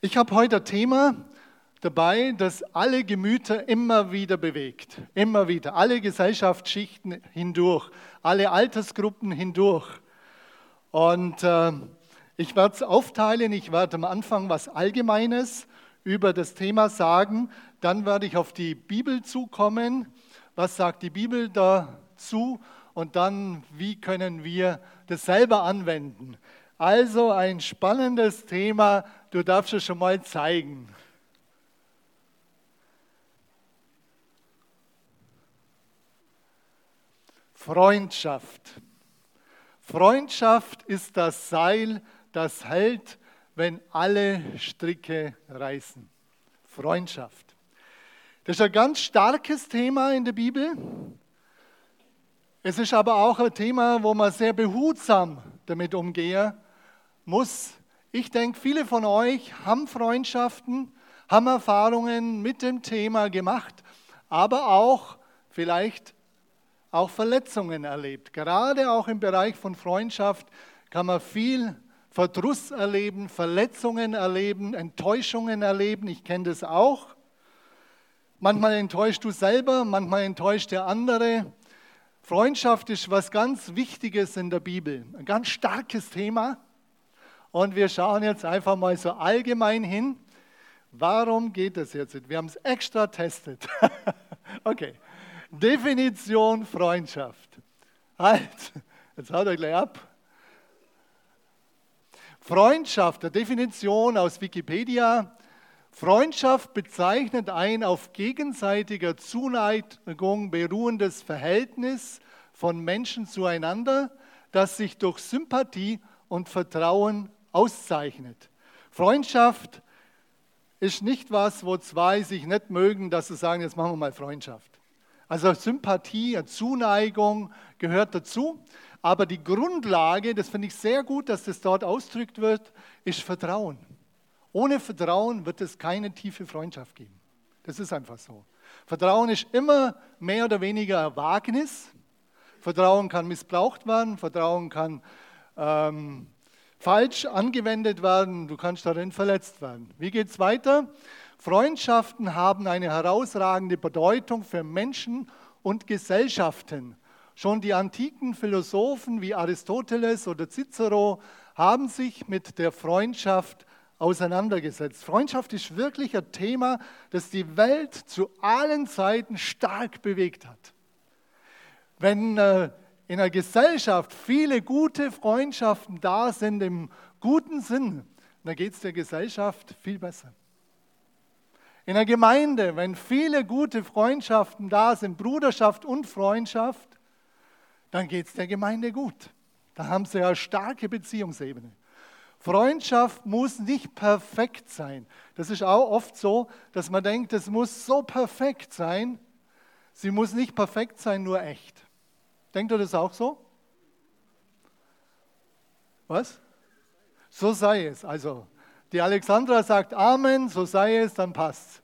Ich habe heute ein Thema dabei, das alle Gemüter immer wieder bewegt. Immer wieder. Alle Gesellschaftsschichten hindurch, alle Altersgruppen hindurch. Und äh, ich werde es aufteilen. Ich werde am Anfang was Allgemeines über das Thema sagen. Dann werde ich auf die Bibel zukommen. Was sagt die Bibel dazu? Und dann, wie können wir das selber anwenden? Also ein spannendes Thema, du darfst es schon mal zeigen. Freundschaft. Freundschaft ist das Seil, das hält, wenn alle Stricke reißen. Freundschaft. Das ist ein ganz starkes Thema in der Bibel. Es ist aber auch ein Thema, wo man sehr behutsam damit umgehen muss. Ich denke, viele von euch haben Freundschaften, haben Erfahrungen mit dem Thema gemacht, aber auch vielleicht auch Verletzungen erlebt. Gerade auch im Bereich von Freundschaft kann man viel Verdruss erleben, Verletzungen erleben, Enttäuschungen erleben. Ich kenne das auch. Manchmal enttäuscht du selber, manchmal enttäuscht der andere. Freundschaft ist was ganz Wichtiges in der Bibel, ein ganz starkes Thema. Und wir schauen jetzt einfach mal so allgemein hin. Warum geht das jetzt? Wir haben es extra testet. okay. Definition Freundschaft. Halt, jetzt haut euch gleich ab. Freundschaft, der Definition aus Wikipedia. Freundschaft bezeichnet ein auf gegenseitiger Zuneigung beruhendes Verhältnis von Menschen zueinander, das sich durch Sympathie und Vertrauen auszeichnet. Freundschaft ist nicht was, wo zwei sich nicht mögen, dass sie sagen, jetzt machen wir mal Freundschaft. Also Sympathie, Zuneigung gehört dazu. Aber die Grundlage, das finde ich sehr gut, dass das dort ausdrückt wird, ist Vertrauen. Ohne Vertrauen wird es keine tiefe Freundschaft geben. Das ist einfach so. Vertrauen ist immer mehr oder weniger Wagnis. Vertrauen kann missbraucht werden, Vertrauen kann ähm, falsch angewendet werden, du kannst darin verletzt werden. Wie geht es weiter? Freundschaften haben eine herausragende Bedeutung für Menschen und Gesellschaften. Schon die antiken Philosophen wie Aristoteles oder Cicero haben sich mit der Freundschaft auseinandergesetzt. Freundschaft ist wirklich ein Thema, das die Welt zu allen Zeiten stark bewegt hat. Wenn äh, in einer Gesellschaft viele gute Freundschaften da sind, im guten Sinn, dann geht es der Gesellschaft viel besser. In einer Gemeinde, wenn viele gute Freundschaften da sind, Bruderschaft und Freundschaft, dann geht es der Gemeinde gut. Da haben sie eine starke Beziehungsebene. Freundschaft muss nicht perfekt sein. Das ist auch oft so, dass man denkt, es muss so perfekt sein. Sie muss nicht perfekt sein, nur echt. Denkt ihr das auch so? Was? So sei es. Also, die Alexandra sagt Amen, so sei es, dann passt.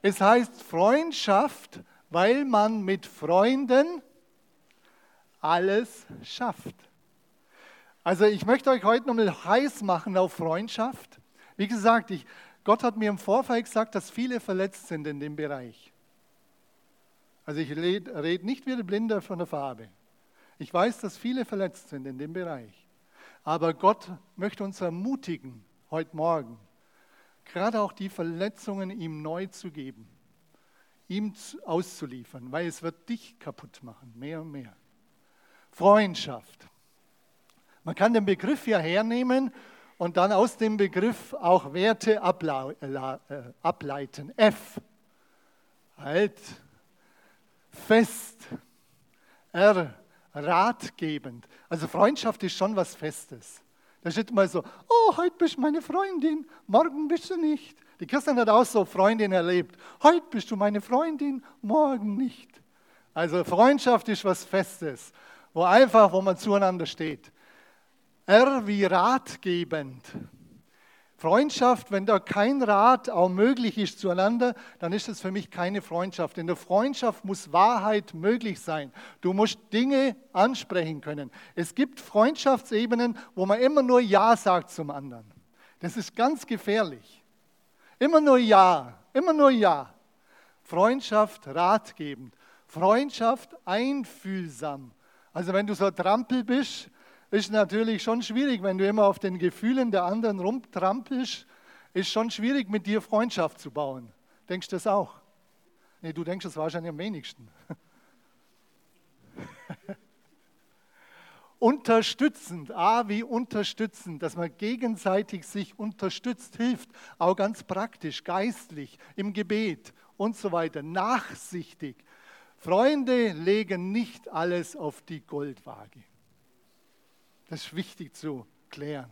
Es heißt Freundschaft, weil man mit Freunden alles schafft. Also ich möchte euch heute nochmal heiß machen auf Freundschaft. Wie gesagt, ich, Gott hat mir im Vorfall gesagt, dass viele verletzt sind in dem Bereich. Also ich rede red nicht wie der Blinde von der Farbe. Ich weiß, dass viele verletzt sind in dem Bereich. Aber Gott möchte uns ermutigen, heute Morgen, gerade auch die Verletzungen ihm neu zu geben, ihm auszuliefern, weil es wird dich kaputt machen, mehr und mehr. Freundschaft. Man kann den Begriff ja hernehmen und dann aus dem Begriff auch Werte äh, ableiten. F. Halt, fest. R, ratgebend. Also Freundschaft ist schon was Festes. Da steht mal so, oh, heute bist du meine Freundin, morgen bist du nicht. Die Christian hat auch so Freundin erlebt. Heute bist du meine Freundin, morgen nicht. Also Freundschaft ist was Festes, wo einfach, wo man zueinander steht. R wie ratgebend. Freundschaft, wenn da kein Rat auch möglich ist zueinander, dann ist es für mich keine Freundschaft. In der Freundschaft muss Wahrheit möglich sein. Du musst Dinge ansprechen können. Es gibt Freundschaftsebenen, wo man immer nur Ja sagt zum anderen. Das ist ganz gefährlich. Immer nur Ja, immer nur Ja. Freundschaft ratgebend, Freundschaft einfühlsam. Also wenn du so Trampel bist, ist natürlich schon schwierig, wenn du immer auf den Gefühlen der anderen rumtrampelst, ist schon schwierig, mit dir Freundschaft zu bauen. Denkst du das auch? Nee, du denkst das wahrscheinlich am wenigsten. unterstützend, A wie unterstützend, dass man gegenseitig sich unterstützt, hilft, auch ganz praktisch, geistlich, im Gebet und so weiter, nachsichtig. Freunde legen nicht alles auf die Goldwaage. Das ist wichtig zu klären.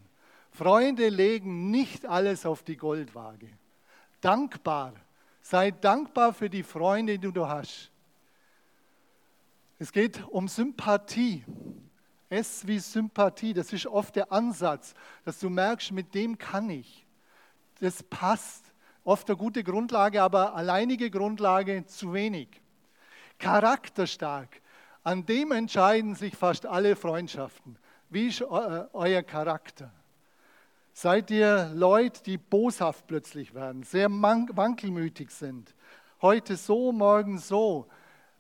Freunde legen nicht alles auf die Goldwaage. Dankbar. Sei dankbar für die Freunde, die du hast. Es geht um Sympathie. S wie Sympathie, das ist oft der Ansatz, dass du merkst, mit dem kann ich. Das passt. Oft eine gute Grundlage, aber alleinige Grundlage zu wenig. Charakterstark. An dem entscheiden sich fast alle Freundschaften. Wie ist euer Charakter? Seid ihr Leute, die boshaft plötzlich werden, sehr wankelmütig sind? Heute so, morgen so.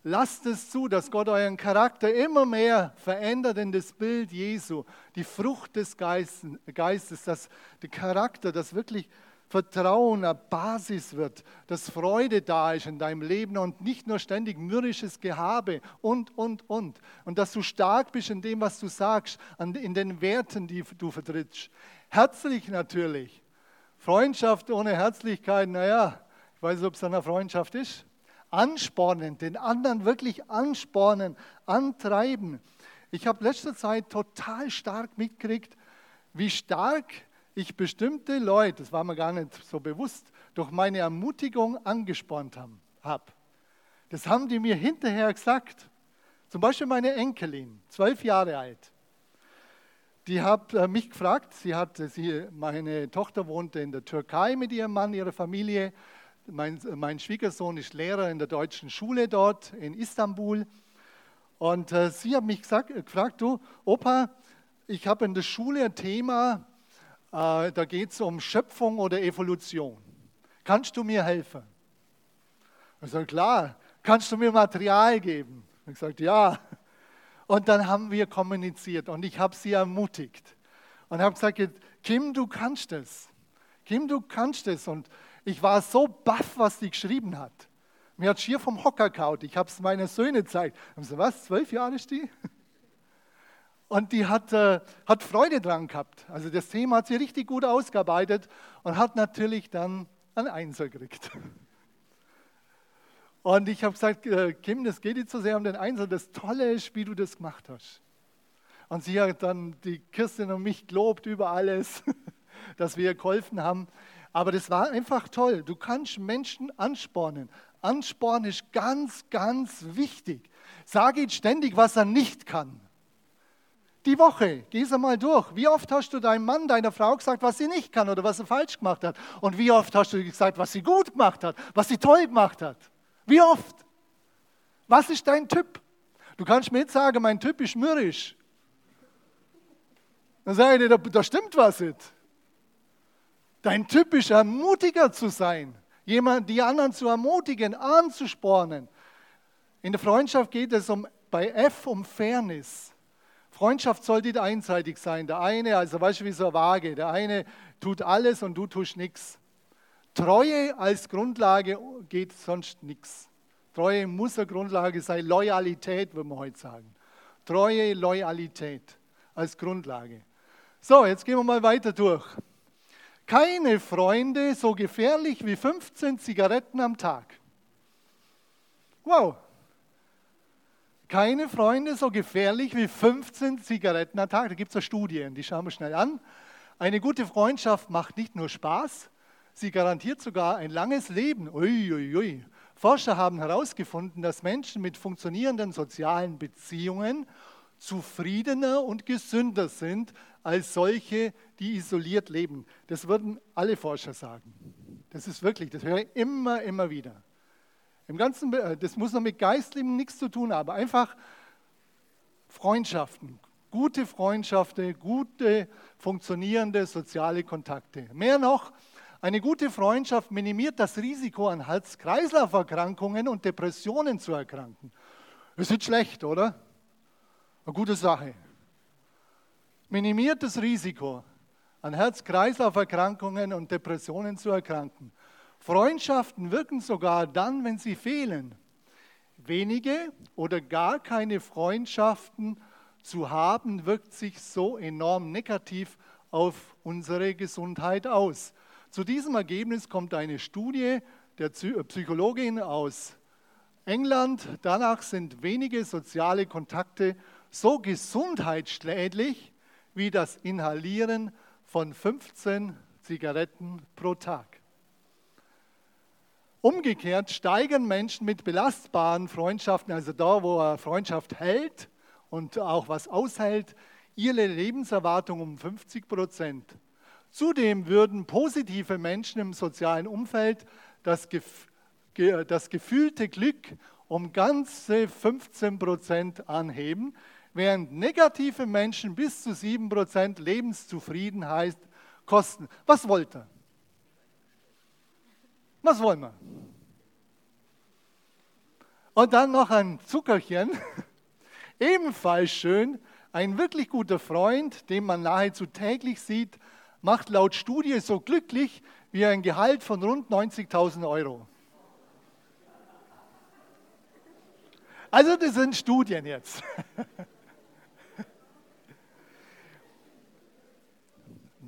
Lasst es zu, dass Gott euren Charakter immer mehr verändert in das Bild Jesu, die Frucht des Geistes, dass der Charakter, das wirklich Vertrauen eine Basis wird, dass Freude da ist in deinem Leben und nicht nur ständig mürrisches Gehabe und, und, und. Und dass du stark bist in dem, was du sagst, in den Werten, die du vertrittst. Herzlich natürlich. Freundschaft ohne Herzlichkeit, naja, ich weiß nicht, ob es eine Freundschaft ist anspornen, den anderen wirklich anspornen, antreiben. Ich habe letzter Zeit total stark mitgekriegt, wie stark ich bestimmte Leute, das war mir gar nicht so bewusst, durch meine Ermutigung angespornt habe. Das haben die mir hinterher gesagt. Zum Beispiel meine Enkelin, zwölf Jahre alt. Die hat äh, mich gefragt, sie hat, sie, meine Tochter wohnte in der Türkei mit ihrem Mann, ihrer Familie. Mein, mein, Schwiegersohn ist Lehrer in der deutschen Schule dort in Istanbul. Und äh, sie hat mich gesagt, äh, gefragt, du, Opa, ich habe in der Schule ein Thema, äh, da geht es um Schöpfung oder Evolution. Kannst du mir helfen? Ich sage, klar, kannst du mir Material geben? Ich sage, ja. Und dann haben wir kommuniziert und ich habe sie ermutigt und habe gesagt, Kim, du kannst es. Kim, du kannst es. Und ich war so baff, was die geschrieben hat. Mir hat schier vom Hocker kaut. Ich habe es meinen Söhnen gezeigt. Haben sie, was, zwölf Jahre ist die? Und die hat, äh, hat Freude dran gehabt. Also das Thema hat sie richtig gut ausgearbeitet und hat natürlich dann ein Einser gekriegt. Und ich habe gesagt, äh, Kim, das geht nicht so sehr um den Einser. Das Tolle ist, wie du das gemacht hast. Und sie hat dann die Kirstin und mich gelobt über alles, dass wir ihr geholfen haben. Aber das war einfach toll. Du kannst Menschen anspornen. Ansporn ist ganz, ganz wichtig. Sage jetzt ständig, was er nicht kann. Die Woche, geh es einmal durch. Wie oft hast du deinem Mann, deiner Frau gesagt, was sie nicht kann oder was sie falsch gemacht hat? Und wie oft hast du gesagt, was sie gut gemacht hat, was sie toll gemacht hat? Wie oft? Was ist dein Typ? Du kannst mir jetzt sagen, mein Typ ist mürrisch. Dann sage ich dir, da, da stimmt was nicht. Dein Typ ist ermutiger zu sein, jemand, die anderen zu ermutigen, anzuspornen. In der Freundschaft geht es um, bei F um Fairness. Freundschaft soll nicht einseitig sein. Der eine, also weißt du, wie so eine Waage, der eine tut alles und du tust nichts. Treue als Grundlage geht sonst nichts. Treue muss eine Grundlage sein. Loyalität, würde man heute sagen. Treue, Loyalität als Grundlage. So, jetzt gehen wir mal weiter durch keine Freunde so gefährlich wie 15 Zigaretten am Tag. Wow. Keine Freunde so gefährlich wie 15 Zigaretten am Tag. Da gibt es ja Studien, die schauen wir schnell an. Eine gute Freundschaft macht nicht nur Spaß, sie garantiert sogar ein langes Leben. Uiuiui. Ui, ui. Forscher haben herausgefunden, dass Menschen mit funktionierenden sozialen Beziehungen zufriedener und gesünder sind als solche, die isoliert leben. Das würden alle Forscher sagen. Das ist wirklich, das höre ich immer, immer wieder. Im Ganzen, äh, das muss noch mit Geistlichem nichts zu tun haben, einfach Freundschaften, gute Freundschaften, gute funktionierende soziale Kontakte. Mehr noch, Eine gute Freundschaft minimiert das Risiko, an Herz-Kreislauf-Erkrankungen und Depressionen zu erkranken. Das ist nicht schlecht, oder? Eine gute Sache. Minimiert das Risiko, an Herz-Kreislauf-Erkrankungen und Depressionen zu erkranken. Freundschaften wirken sogar dann, wenn sie fehlen. Wenige oder gar keine Freundschaften zu haben, wirkt sich so enorm negativ auf unsere Gesundheit aus. Zu diesem Ergebnis kommt eine Studie der äh, Psychologin aus England. Danach sind wenige soziale Kontakte so gesundheitsschädlich wie das Inhalieren von 15 Zigaretten pro Tag. Umgekehrt steigern Menschen mit belastbaren Freundschaften, also da, wo eine Freundschaft hält und auch was aushält, ihre Lebenserwartung um 50 Prozent. Zudem würden positive Menschen im sozialen Umfeld das, gef ge das gefühlte Glück um ganze 15 Prozent anheben, während negative Menschen bis zu 7 Prozent Lebenszufriedenheit kosten. Was wollt ihr? Was wollen wir? Und dann noch ein Zuckerchen, ebenfalls schön, ein wirklich guter Freund, den man nahezu täglich sieht, macht laut Studie so glücklich wie ein Gehalt von rund 90.000 Euro. Also das sind Studien jetzt.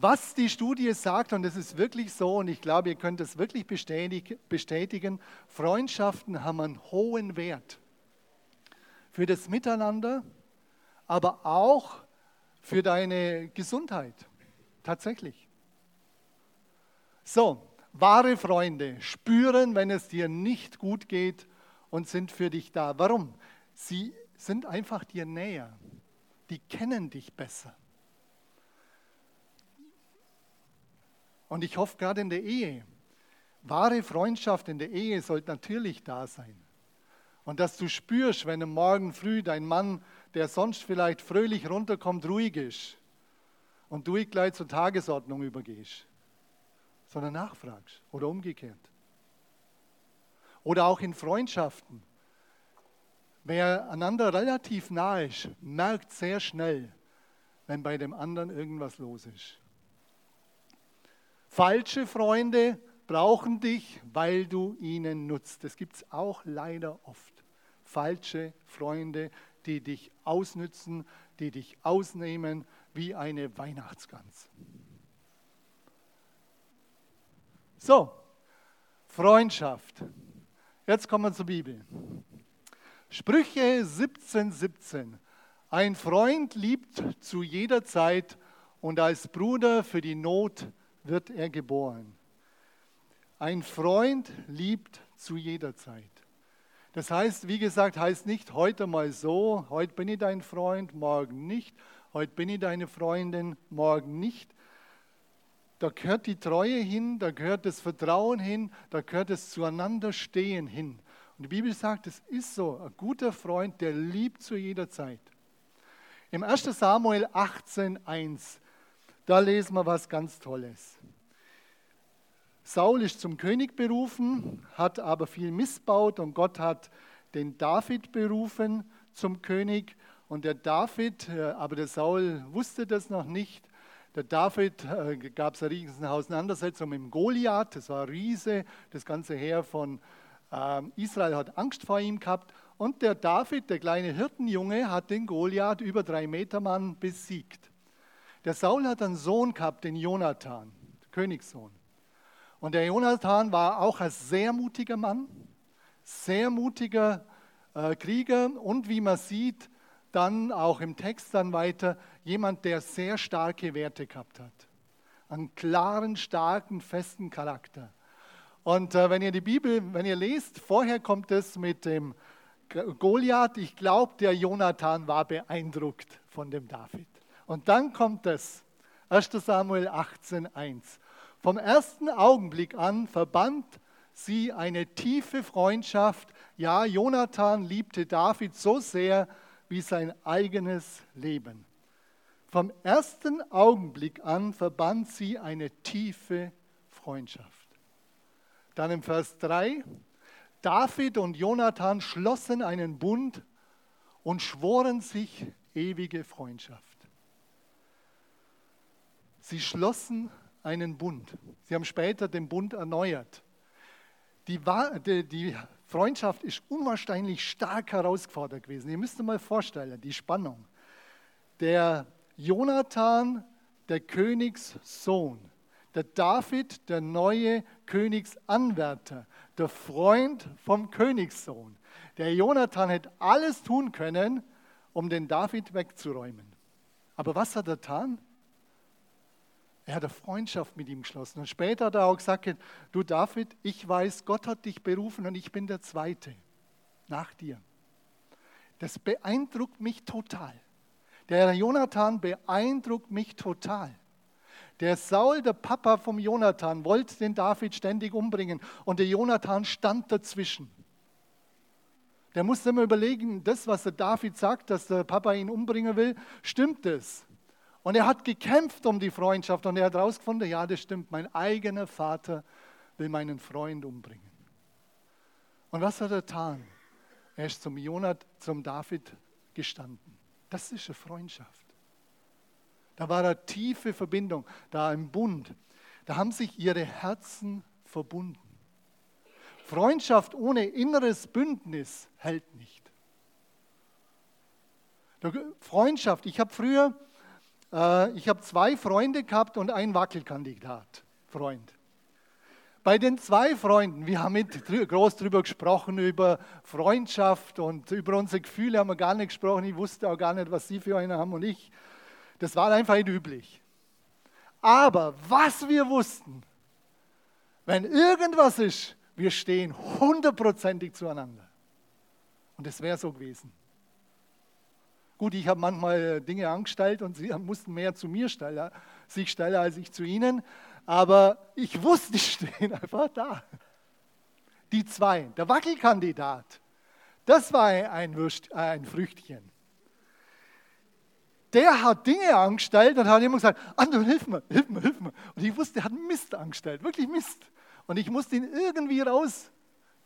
Was die Studie sagt, und das ist wirklich so, und ich glaube, ihr könnt es wirklich bestätigen, Freundschaften haben einen hohen Wert für das Miteinander, aber auch für deine Gesundheit. Tatsächlich. So, wahre Freunde spüren, wenn es dir nicht gut geht und sind für dich da. Warum? Sie sind einfach dir näher. Die kennen dich besser. Und ich hoffe gerade in der Ehe, wahre Freundschaft in der Ehe sollte natürlich da sein. Und dass du spürst, wenn am Morgen früh dein Mann, der sonst vielleicht fröhlich runterkommt, ruhig ist und du gleich zur Tagesordnung übergehst, sondern nachfragst oder umgekehrt. Oder auch in Freundschaften. Wer einander relativ nahe ist, merkt sehr schnell, wenn bei dem anderen irgendwas los ist. Falsche Freunde brauchen dich, weil du ihnen nutzt. Das gibt es auch leider oft. Falsche Freunde, die dich ausnützen, die dich ausnehmen, wie eine Weihnachtsgans. So, Freundschaft. Jetzt kommen wir zur Bibel. Sprüche 17, 17. Ein Freund liebt zu jeder Zeit und als Bruder für die Not wird er geboren. Ein Freund liebt zu jeder Zeit. Das heißt, wie gesagt, heißt nicht heute mal so, heute bin ich dein Freund, morgen nicht, heute bin ich deine Freundin, morgen nicht. Da gehört die Treue hin, da gehört das Vertrauen hin, da gehört das Zueinanderstehen hin. Und die Bibel sagt, es ist so, ein guter Freund, der liebt zu jeder Zeit. Im 1 Samuel 18.1, da lesen wir was ganz Tolles. Saul ist zum König berufen, hat aber viel missbaut und Gott hat den David berufen zum König. Und der David, äh, aber der Saul wusste das noch nicht. Der David äh, gab es eine riesen Auseinandersetzung mit dem Goliath, das war ein Riese, das ganze Heer von äh, Israel hat Angst vor ihm gehabt. Und der David, der kleine Hirtenjunge, hat den Goliath über drei Meter Mann besiegt. Der Saul hat einen Sohn gehabt, den Jonathan, Königssohn. Und der Jonathan war auch ein sehr mutiger Mann, sehr mutiger äh, Krieger und wie man sieht, dann auch im Text dann weiter, jemand, der sehr starke Werte gehabt hat. Einen klaren, starken, festen Charakter. Und äh, wenn ihr die Bibel, wenn ihr lest, vorher kommt es mit dem Goliath. Ich glaube, der Jonathan war beeindruckt von dem David. Und dann kommt es, 1 Samuel 18, 1. Vom ersten Augenblick an verband sie eine tiefe Freundschaft. Ja, Jonathan liebte David so sehr, wie sein eigenes Leben. Vom ersten Augenblick an verband sie eine tiefe Freundschaft. Dann im Vers 3, David und Jonathan schlossen einen Bund und schworen sich ewige Freundschaft. Sie schlossen einen Bund. Sie haben später den Bund erneuert. Die, die, Freundschaft ist unwahrscheinlich stark herausgefordert gewesen. Ihr müsst euch mal vorstellen, die Spannung. Der Jonathan, der Königssohn, der David, der neue Königsanwärter, der Freund vom Königssohn. Der Jonathan hätte alles tun können, um den David wegzuräumen. Aber was hat er getan? Er hat eine Freundschaft mit ihm geschlossen. Und später hat er auch gesagt, du David, ich weiß, Gott hat dich berufen und ich bin der Zweite nach dir. Das beeindruckt mich total. Der Jonathan beeindruckt mich total. Der Saul, der Papa vom Jonathan, wollte den David ständig umbringen und der Jonathan stand dazwischen. Der musste immer überlegen, das, was der David sagt, dass der Papa ihn umbringen will, stimmt es? Und er hat gekämpft um die Freundschaft und er hat herausgefunden, ja, das stimmt, mein eigener Vater will meinen Freund umbringen. Und was hat er getan? Er ist zum Jonat, zum David gestanden. Das ist eine Freundschaft. Da war eine tiefe Verbindung, da im Bund. Da haben sich ihre Herzen verbunden. Freundschaft ohne inneres Bündnis hält nicht. Freundschaft, ich habe früher ich habe zwei Freunde gehabt und einen Wackelkandidat, Freund. Bei den zwei Freunden, wir haben mit groß darüber gesprochen, über Freundschaft und über unsere Gefühle haben wir gar nicht gesprochen. Ich wusste auch gar nicht, was sie für eine haben und ich. Das war einfach nicht üblich. Aber was wir wussten, wenn irgendwas ist, wir stehen hundertprozentig zueinander. Und es wäre so gewesen. Gut, ich habe manchmal Dinge angestellt und sie mussten mehr zu mir stellen, sich stellen als ich zu ihnen. Aber ich wusste, die stehen einfach da. Die zwei, der Wackelkandidat, das war ein, Würst, äh, ein Früchtchen. Der hat Dinge angestellt und hat immer gesagt, Anton, hilf mir, hilf mir, hilf mir. Und ich wusste, der hat Mist angestellt, wirklich Mist. Und ich musste ihn irgendwie raus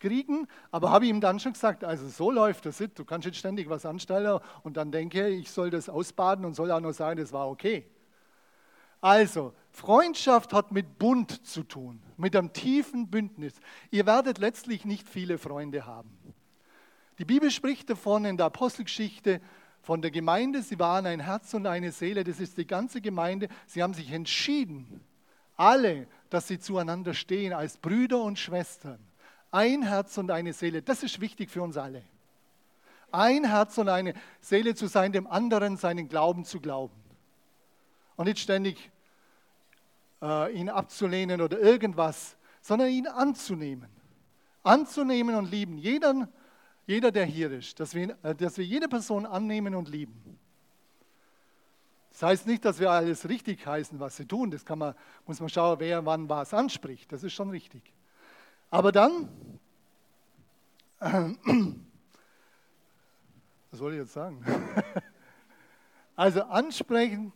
kriegen, aber habe ihm dann schon gesagt, also so läuft das du kannst jetzt ständig was anstellen und dann denke ich, soll das ausbaden und soll auch noch sagen, das war okay. Also, Freundschaft hat mit Bund zu tun, mit einem tiefen Bündnis. Ihr werdet letztlich nicht viele Freunde haben. Die Bibel spricht davon in der Apostelgeschichte von der Gemeinde, sie waren ein Herz und eine Seele, das ist die ganze Gemeinde. Sie haben sich entschieden, alle, dass sie zueinander stehen als Brüder und Schwestern. Ein Herz und eine Seele, das ist wichtig für uns alle. Ein Herz und eine Seele zu sein, dem anderen seinen Glauben zu glauben. Und nicht ständig äh, ihn abzulehnen oder irgendwas, sondern ihn anzunehmen. Anzunehmen und lieben. Jeder, jeder der hier ist, dass wir, äh, dass wir jede Person annehmen und lieben. Das heißt nicht, dass wir alles richtig heißen, was sie tun. Das kann man, muss man schauen, wer wann was anspricht. Das ist schon richtig. Aber dann, äh, was soll ich jetzt sagen? also ansprechen.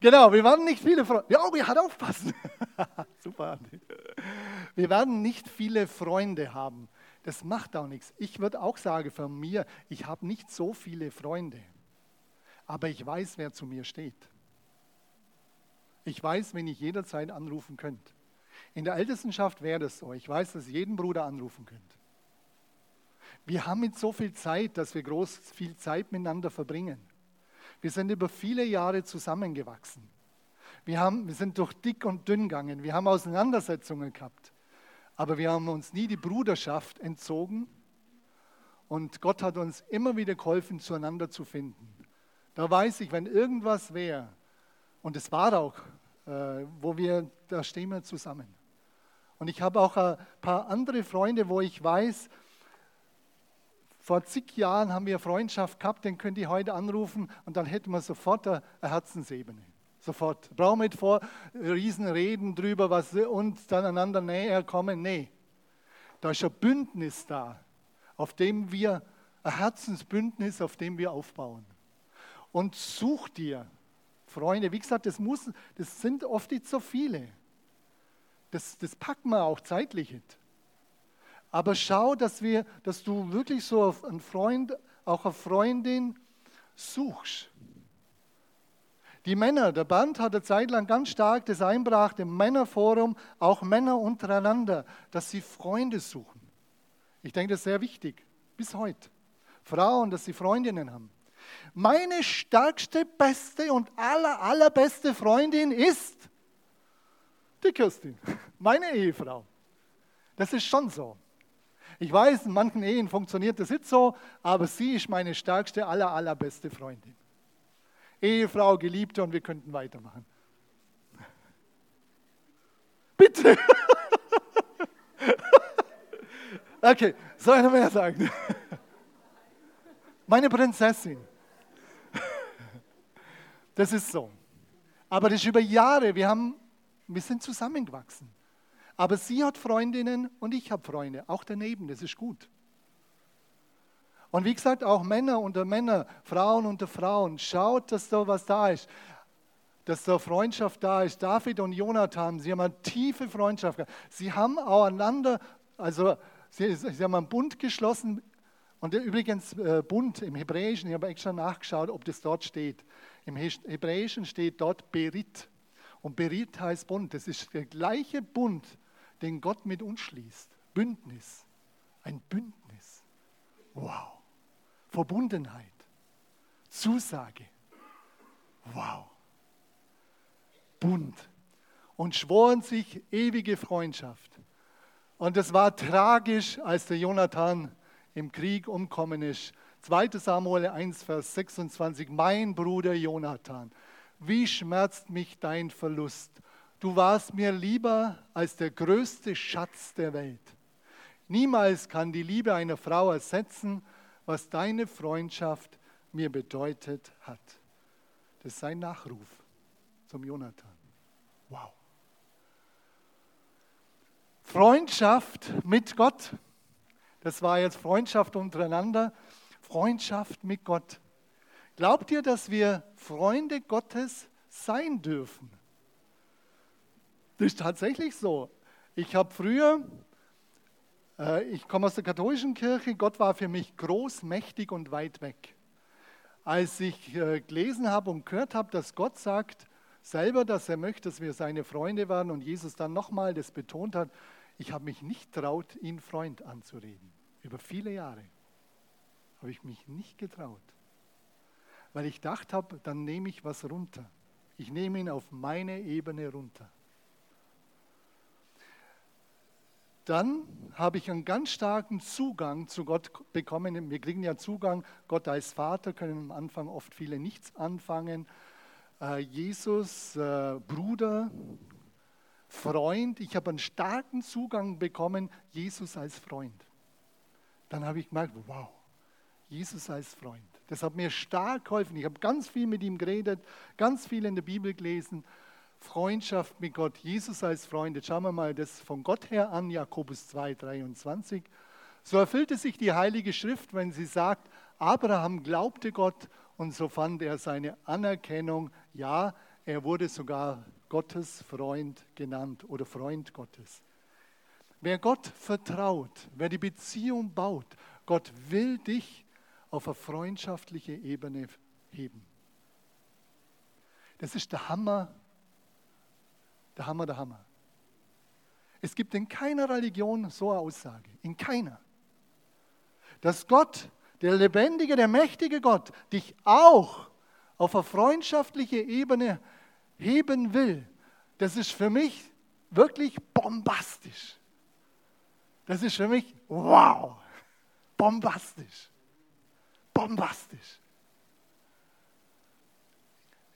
Genau, wir werden nicht viele Freunde. Ja, oh, hat aufpassen. Super, Andi. Wir werden nicht viele Freunde haben. Das macht auch nichts. Ich würde auch sagen von mir, ich habe nicht so viele Freunde. Aber ich weiß, wer zu mir steht. Ich weiß, wen ich jederzeit anrufen könnte. In der Ältestenschaft wäre das so. Ich weiß, dass ihr jeden Bruder anrufen könnt. Wir haben mit so viel Zeit, dass wir groß viel Zeit miteinander verbringen. Wir sind über viele Jahre zusammengewachsen. Wir, haben, wir sind durch dick und dünn gegangen. Wir haben Auseinandersetzungen gehabt. Aber wir haben uns nie die Bruderschaft entzogen. Und Gott hat uns immer wieder geholfen, zueinander zu finden. Da weiß ich, wenn irgendwas wäre, und es war auch, äh, wo wir, da stehen wir zusammen. Und ich habe auch ein paar andere Freunde, wo ich weiß, vor zig Jahren haben wir Freundschaft gehabt, den könnt ihr heute anrufen und dann hätten wir sofort eine Herzensebene. Sofort. Brauchen wir nicht vor Riesenreden drüber, was uns dann einander näher kommen. Nee. Da ist ein Bündnis da, auf dem wir, ein Herzensbündnis, auf dem wir aufbauen. Und such dir Freunde. Wie gesagt, das, muss, das sind oft nicht so viele. Das, das packen wir auch zeitlich nicht. Aber schau, dass, wir, dass du wirklich so einen Freund, auch eine Freundin suchst. Die Männer, der Band hat eine Zeit lang ganz stark das einbracht im Männerforum, auch Männer untereinander, dass sie Freunde suchen. Ich denke, das ist sehr wichtig, bis heute. Frauen, dass sie Freundinnen haben. Meine stärkste, beste und aller, allerbeste Freundin ist die Kirstin, meine Ehefrau. Das ist schon so. Ich weiß, in manchen Ehen funktioniert das nicht so, aber sie ist meine stärkste, aller, allerbeste Freundin. Ehefrau, Geliebte und wir könnten weitermachen. Bitte. okay, soll noch mehr sagen? Meine Prinzessin. Das ist so. Aber das ist über Jahre. Wir, haben, wir sind zusammengewachsen. Aber sie hat Freundinnen und ich habe Freunde. Auch daneben, das ist gut. Und wie gesagt, auch Männer unter Männer, Frauen unter Frauen. Schaut, dass da was da ist. Dass da Freundschaft da ist. David und Jonathan, sie haben eine tiefe Freundschaft. Sie haben einander, also sie, sie haben einen Bund geschlossen. Und übrigens, äh, Bund im Hebräischen, ich habe extra nachgeschaut, ob das dort steht. Im Hebräischen steht dort Berit. Und Berit heißt Bund. Das ist der gleiche Bund, den Gott mit uns schließt. Bündnis. Ein Bündnis. Wow. Verbundenheit, Zusage. Wow. Bund. Und schworen sich ewige Freundschaft. Und es war tragisch, als der Jonathan im Krieg umkommen ist. 2 Samuel 1, Vers 26. Mein Bruder Jonathan, wie schmerzt mich dein Verlust. Du warst mir lieber als der größte Schatz der Welt. Niemals kann die Liebe einer Frau ersetzen, was deine Freundschaft mir bedeutet hat. Das ist sein Nachruf zum Jonathan. Wow. Freundschaft mit Gott. Das war jetzt Freundschaft untereinander. Freundschaft mit Gott. Glaubt ihr, dass wir Freunde Gottes sein dürfen? Das ist tatsächlich so. Ich habe früher äh, ich komme aus der katholischen Kirche. Gott war für mich groß, mächtig und weit weg. Als ich äh, gelesen habe und gehört habe, dass Gott sagt selber, dass er möchte, dass wir seine Freunde werden und Jesus dann nochmal das betont hat, ich habe mich nicht traut, ihn Freund anzureden. Über viele Jahre habe ich mich nicht getraut, weil ich gedacht habe, dann nehme ich was runter. Ich nehme ihn auf meine Ebene runter. dann habe ich einen ganz starken Zugang zu Gott bekommen. Wir kriegen ja Zugang, Gott als Vater, können am Anfang oft viele nichts anfangen. Äh, Jesus, äh, Bruder, Freund, ich habe einen starken Zugang bekommen, Jesus als Freund. Dann habe ich gemerkt, wow, Jesus als Freund. Das hat mir stark geholfen. Ich habe ganz viel mit ihm geredet, ganz viel in der Bibel gelesen Freundschaft mit Gott, Jesus als Freund. Jetzt schauen wir mal das von Gott her an, Jakobus 2, 23. So erfüllte sich die Heilige Schrift, wenn sie sagt, Abraham glaubte Gott und so fand er seine Anerkennung. Ja, er wurde sogar Gottes Freund genannt oder Freund Gottes. Wer Gott vertraut, wer die Beziehung baut, Gott will dich auf eine freundschaftliche Ebene heben. Das ist der Hammer der Hammer, der Hammer. Es gibt in keiner Religion so eine Aussage. In keiner. Dass Gott, der lebendige, der mächtige Gott, dich auch auf eine freundschaftliche Ebene heben will, das ist für mich wirklich bombastisch. Das ist für mich wow, bombastisch. Bombastisch.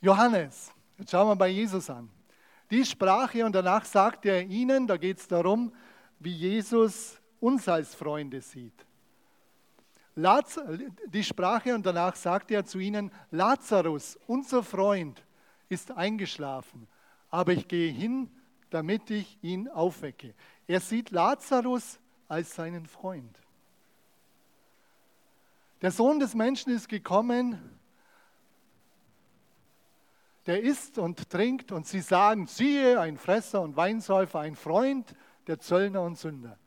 Johannes, jetzt schauen wir bei Jesus an. Die Sprache und danach sagt er ihnen, da geht es darum, wie Jesus uns als Freunde sieht. Die Sprache und danach sagt er zu ihnen, Lazarus, unser Freund, ist eingeschlafen, aber ich gehe hin, damit ich ihn aufwecke. Er sieht Lazarus als seinen Freund. Der Sohn des Menschen ist gekommen, der isst und trinkt und sie sagen, siehe, ein Fresser und Weinsäufer, ein Freund der Zöllner und Sünder.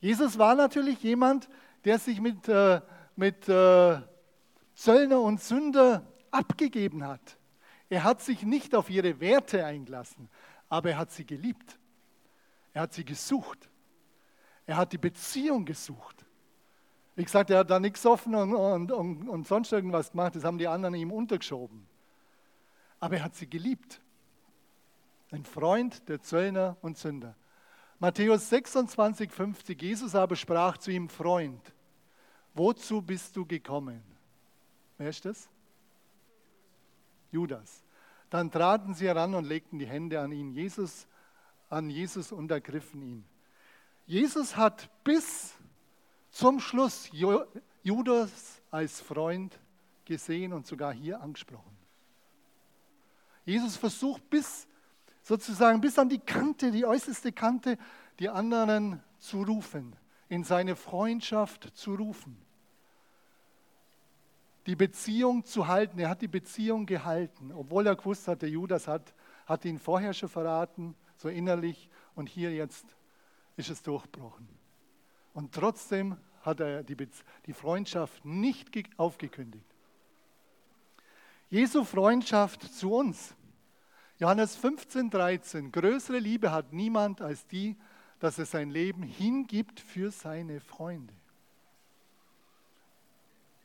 Jesus war natürlich jemand, der sich mit, äh, mit äh, Zöllner und Sünder abgegeben hat. Er hat sich nicht auf ihre Werte eingelassen, aber er hat sie geliebt. Er hat sie gesucht. Er hat die Beziehung gesucht. Wie gesagt, er hat da nichts offen und, und, und, und sonst irgendwas gemacht, das haben die anderen ihm untergeschoben. Aber er hat sie geliebt. Ein Freund der Zöllner und Sünder. Matthäus 26, 50. Jesus aber sprach zu ihm, Freund, wozu bist du gekommen? Wer ist das? Judas. Dann traten sie heran und legten die Hände an ihn, Jesus, an Jesus und ergriffen ihn. Jesus hat bis zum Schluss Judas als Freund gesehen und sogar hier angesprochen. Jesus versucht bis sozusagen bis an die Kante, die äußerste Kante, die anderen zu rufen, in seine Freundschaft zu rufen, die Beziehung zu halten. Er hat die Beziehung gehalten, obwohl er gewusst hat, der Judas hat, hat ihn vorher schon verraten, so innerlich, und hier jetzt ist es durchbrochen. Und trotzdem hat er die, Freundschaft nicht aufgekündigt. Jesu Freundschaft zu uns. Johannes 15, 13. Größere Liebe hat niemand als die, dass er sein Leben hingibt für seine Freunde.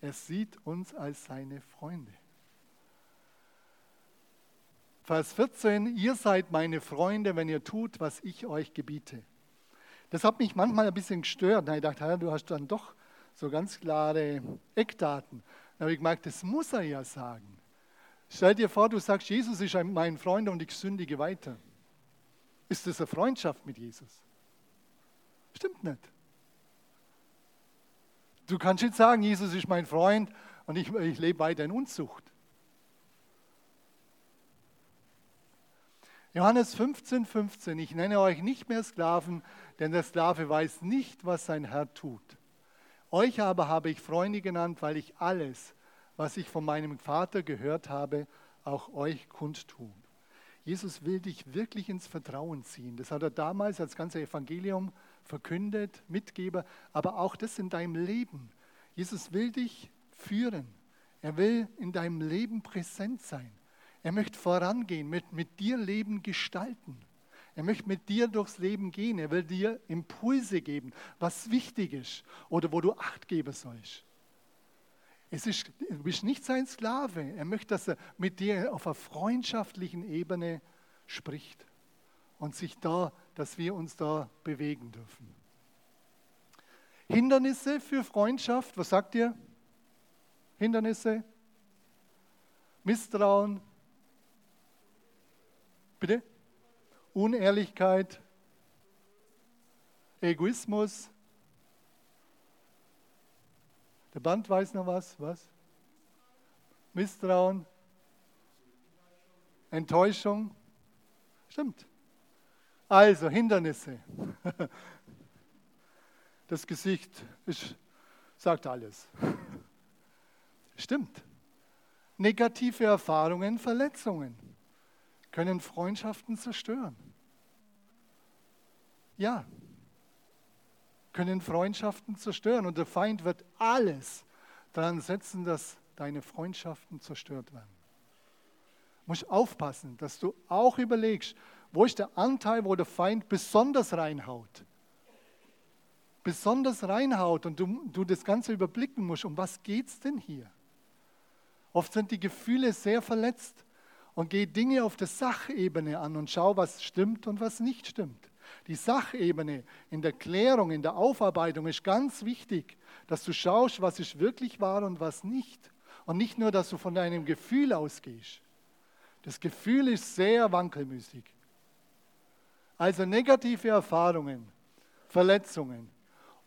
Er sieht uns als seine Freunde. Vers 14, ihr seid meine Freunde, wenn ihr tut, was ich euch gebiete. Das hat mich manchmal ein bisschen gestört. Ich dachte, du hast dann doch so ganz klare Eckdaten. Da habe ich gemerkt, das muss er ja sagen. Stell dir vor, du sagst, Jesus ist mein Freund und ich sündige weiter. Ist das eine Freundschaft mit Jesus? Stimmt nicht. Du kannst nicht sagen, Jesus ist mein Freund und ich, ich lebe weiter in Unzucht. Johannes 15, 15, ich nenne euch nicht mehr Sklaven, denn der Sklave weiß nicht, was sein Herr tut. Euch aber habe ich Freunde genannt, weil ich alles, was ich von meinem Vater gehört habe, auch euch kundtun. Jesus will dich wirklich ins Vertrauen ziehen. Das hat er damals als ganze Evangelium verkündet, Mitgeber, aber auch das in deinem Leben. Jesus will dich führen. Er will in deinem Leben präsent sein. Er möchte vorangehen, mit, mit dir Leben gestalten. Er möchte mit dir durchs Leben gehen. Er will dir Impulse geben, was wichtig ist oder wo du Acht geben sollst. Es ist, du bist nicht sein Sklave. Er möchte, dass er mit dir auf einer freundschaftlichen Ebene spricht und sich da, dass wir uns da bewegen dürfen. Hindernisse für Freundschaft, was sagt ihr? Hindernisse? Misstrauen? Bitte? Unehrlichkeit? Egoismus? Der Band weiß noch was. Was? Misstrauen? Enttäuschung? Stimmt. Also Hindernisse. Das Gesicht ist, sagt alles. Stimmt. Negative Erfahrungen, Verletzungen können Freundschaften zerstören. Ja, können Freundschaften zerstören. Und der Feind wird alles daran setzen, dass deine Freundschaften zerstört werden. Du musst aufpassen, dass du auch überlegst, wo ist der Anteil, wo der Feind besonders reinhaut. Besonders reinhaut und du, du das Ganze überblicken musst, um was geht es denn hier? Oft sind die Gefühle sehr verletzt und geh Dinge auf der Sachebene an und schau, was stimmt und was nicht stimmt. Die Sachebene in der Klärung, in der Aufarbeitung ist ganz wichtig, dass du schaust, was ist wirklich wahr und was nicht. Und nicht nur, dass du von deinem Gefühl ausgehst. Das Gefühl ist sehr wankelmüßig. Also negative Erfahrungen, Verletzungen,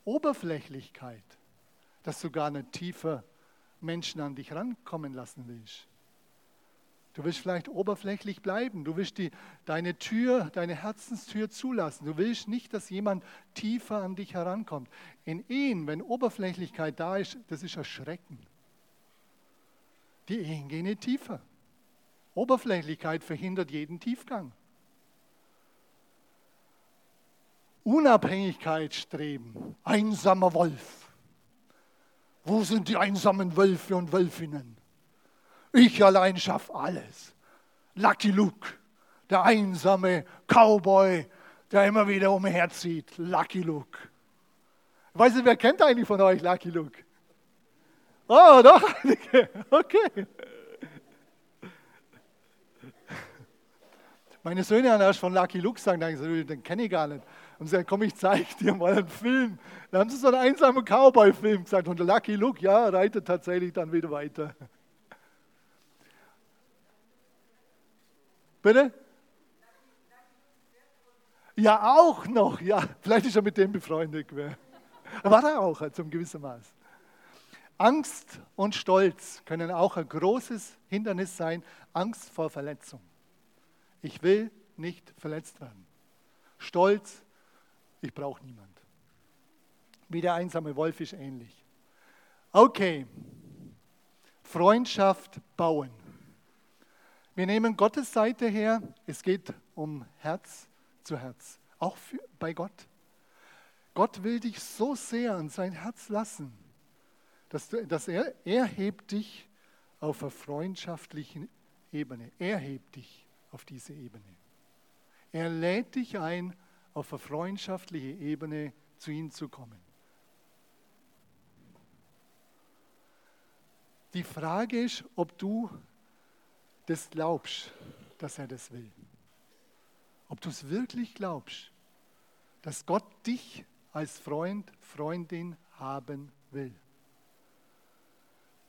Oberflächlichkeit, dass du gar nicht tiefer Menschen an dich rankommen lassen willst. Du willst vielleicht oberflächlich bleiben. Du willst die, deine Tür, deine Herzenstür zulassen. Du willst nicht, dass jemand tiefer an dich herankommt. In Ehen, wenn Oberflächlichkeit da ist, das ist erschreckend. Die Ehen gehen nicht tiefer. Oberflächlichkeit verhindert jeden Tiefgang. Unabhängigkeit streben, einsamer Wolf. Wo sind die einsamen Wölfe und Wölfinnen? Ich allein schaff alles. Lucky Luke, der einsame Cowboy, der immer wieder umherzieht. Lucky Luke. Ich weiß nicht, wer kennt eigentlich von euch Lucky Luke? Oh, doch, okay. Meine Söhne haben erst von Lucky Luke gesagt, den kenne ich gar nicht. Und sie sagen, komm, ich zeige dir mal einen Film. Dann haben sie so einen einsamen Cowboy-Film gesagt. Und Lucky Luke, ja, reitet tatsächlich dann wieder weiter. Bitte? Ja, auch noch, ja. Vielleicht ist er mit dem befreundet. War er auch, zum gewissen Maß. Angst und Stolz können auch ein großes Hindernis sein. Angst vor Verletzung. Ich will nicht verletzt werden. Stolz, ich brauche niemand. Wie der einsame Wolf ist ähnlich. Okay, Freundschaft bauen. Wir nehmen Gottes Seite her. Es geht um Herz zu Herz, auch für, bei Gott. Gott will dich so sehr an sein Herz lassen, dass, du, dass er, er hebt dich auf einer freundschaftlichen Ebene. Er hebt dich auf diese Ebene. Er lädt dich ein, auf eine freundschaftliche Ebene zu ihm zu kommen. Die Frage ist, ob du das glaubst, dass er das will. Ob du es wirklich glaubst, dass Gott dich als Freund, Freundin haben will.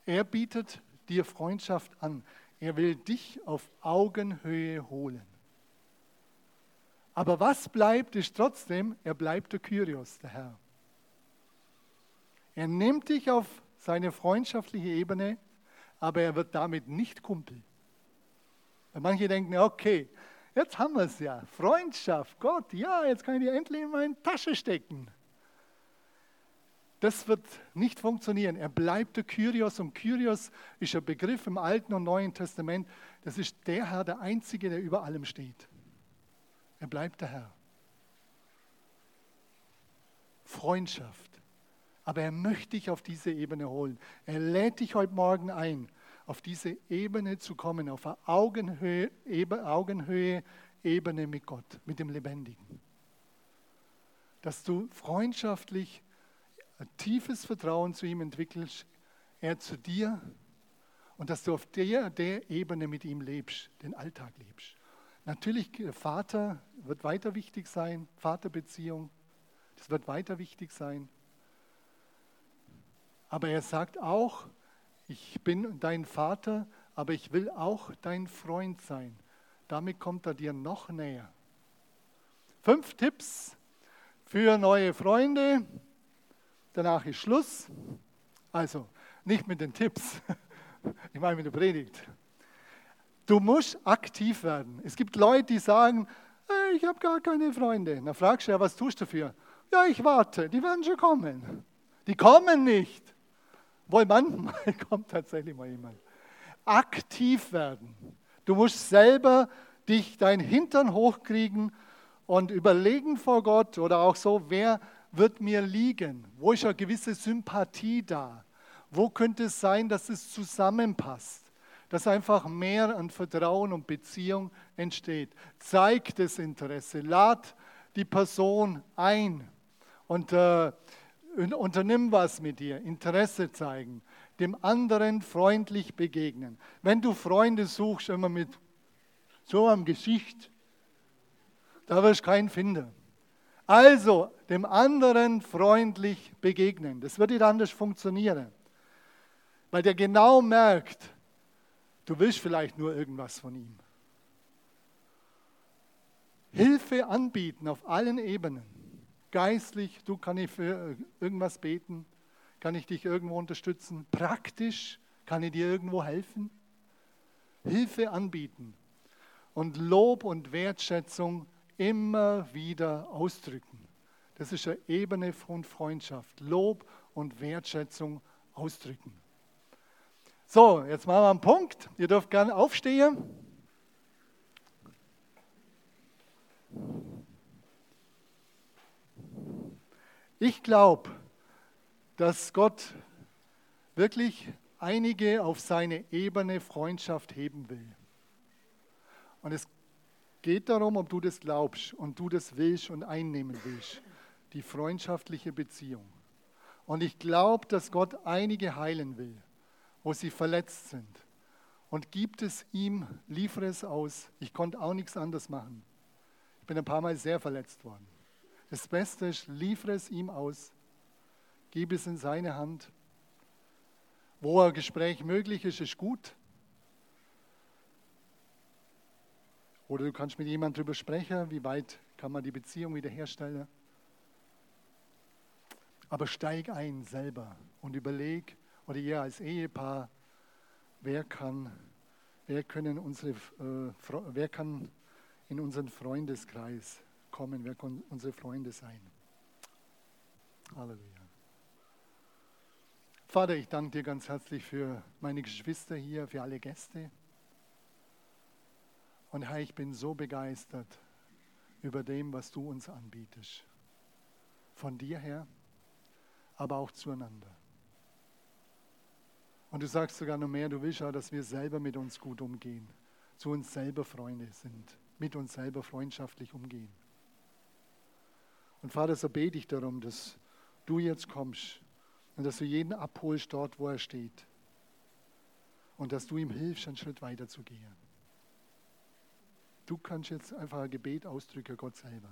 Er bietet dir Freundschaft an. Er will dich auf Augenhöhe holen. Aber was bleibt, ist trotzdem, er bleibt der Kyrios, der Herr. Er nimmt dich auf seine freundschaftliche Ebene, aber er wird damit nicht Kumpel. Weil manche denken, okay, jetzt haben wir es ja. Freundschaft, Gott, ja, jetzt kann ich die endlich in meine Tasche stecken. Das wird nicht funktionieren. Er bleibt der Kyrios und Kyrios ist ein Begriff im Alten und Neuen Testament. Das ist der Herr, der Einzige, der über allem steht. Er bleibt der Herr. Freundschaft. Aber er möchte dich auf diese Ebene holen. Er lädt dich heute Morgen ein auf diese Ebene zu kommen, auf eine Augenhöhe, Augenhöhe Ebene mit Gott, mit dem Lebendigen. Dass du freundschaftlich ein tiefes Vertrauen zu ihm entwickelst, er zu dir und dass du auf der, der Ebene mit ihm lebst, den Alltag lebst. Natürlich, Vater wird weiter wichtig sein, Vaterbeziehung, das wird weiter wichtig sein. Aber er sagt auch, ich bin dein Vater, aber ich will auch dein Freund sein. Damit kommt er dir noch näher. Fünf Tipps für neue Freunde. Danach ist Schluss. Also nicht mit den Tipps, ich meine mit der Predigt. Du musst aktiv werden. Es gibt Leute, die sagen, ich habe gar keine Freunde. Dann fragst du ja, was tust du dafür? Ja, ich warte, die werden schon kommen. Die kommen nicht. Wohl manchmal kommt tatsächlich mal jemand. Aktiv werden. Du musst selber dich dein Hintern hochkriegen und überlegen vor Gott oder auch so, wer wird mir liegen? Wo ist eine gewisse Sympathie da? Wo könnte es sein, dass es zusammenpasst? Dass einfach mehr an Vertrauen und Beziehung entsteht. Zeig das Interesse, lad die Person ein. Und äh, unternimm was mit dir, Interesse zeigen, dem anderen freundlich begegnen. Wenn du Freunde suchst, immer mit so einem Gesicht, da wirst du keinen finden. Also dem anderen freundlich begegnen. Das wird nicht anders funktionieren. Weil der genau merkt, du willst vielleicht nur irgendwas von ihm. Hilfe anbieten auf allen Ebenen geistlich, du kann ich für irgendwas beten, kann ich dich irgendwo unterstützen, praktisch kann ich dir irgendwo helfen, Hilfe anbieten und Lob und Wertschätzung immer wieder ausdrücken. Das ist eine Ebene von Freundschaft, Lob und Wertschätzung ausdrücken. So, jetzt machen wir einen Punkt. Ihr dürft gerne aufstehen. Ich glaube, dass Gott wirklich einige auf seine Ebene Freundschaft heben will. Und es geht darum, ob du das glaubst und du das willst und einnehmen willst, die freundschaftliche Beziehung. Und ich glaube, dass Gott einige heilen will, wo sie verletzt sind. Und gibt es ihm, liefere es aus. Ich konnte auch nichts anderes machen. Ich bin ein paar Mal sehr verletzt worden. Das Beste ist, liefere es ihm aus, gib es in seine Hand. Wo ein Gespräch möglich ist, ist gut. Oder du kannst mit jemandem darüber sprechen, wie weit kann man die Beziehung wiederherstellen. Aber steig ein selber und überleg, oder ihr als Ehepaar, wer kann, wer können unsere, äh, wer kann in unseren Freundeskreis kommen, wer kann unsere Freunde sein. Halleluja. Vater, ich danke dir ganz herzlich für meine Geschwister hier, für alle Gäste. Und Herr, ich bin so begeistert über dem, was du uns anbietest. Von dir her, aber auch zueinander. Und du sagst sogar noch mehr, du willst auch, dass wir selber mit uns gut umgehen, zu uns selber Freunde sind, mit uns selber freundschaftlich umgehen. Und Vater, so bete ich darum, dass du jetzt kommst und dass du jeden abholst dort, wo er steht. Und dass du ihm hilfst, einen Schritt weiter zu gehen. Du kannst jetzt einfach ein Gebet ausdrücken, Gott selber.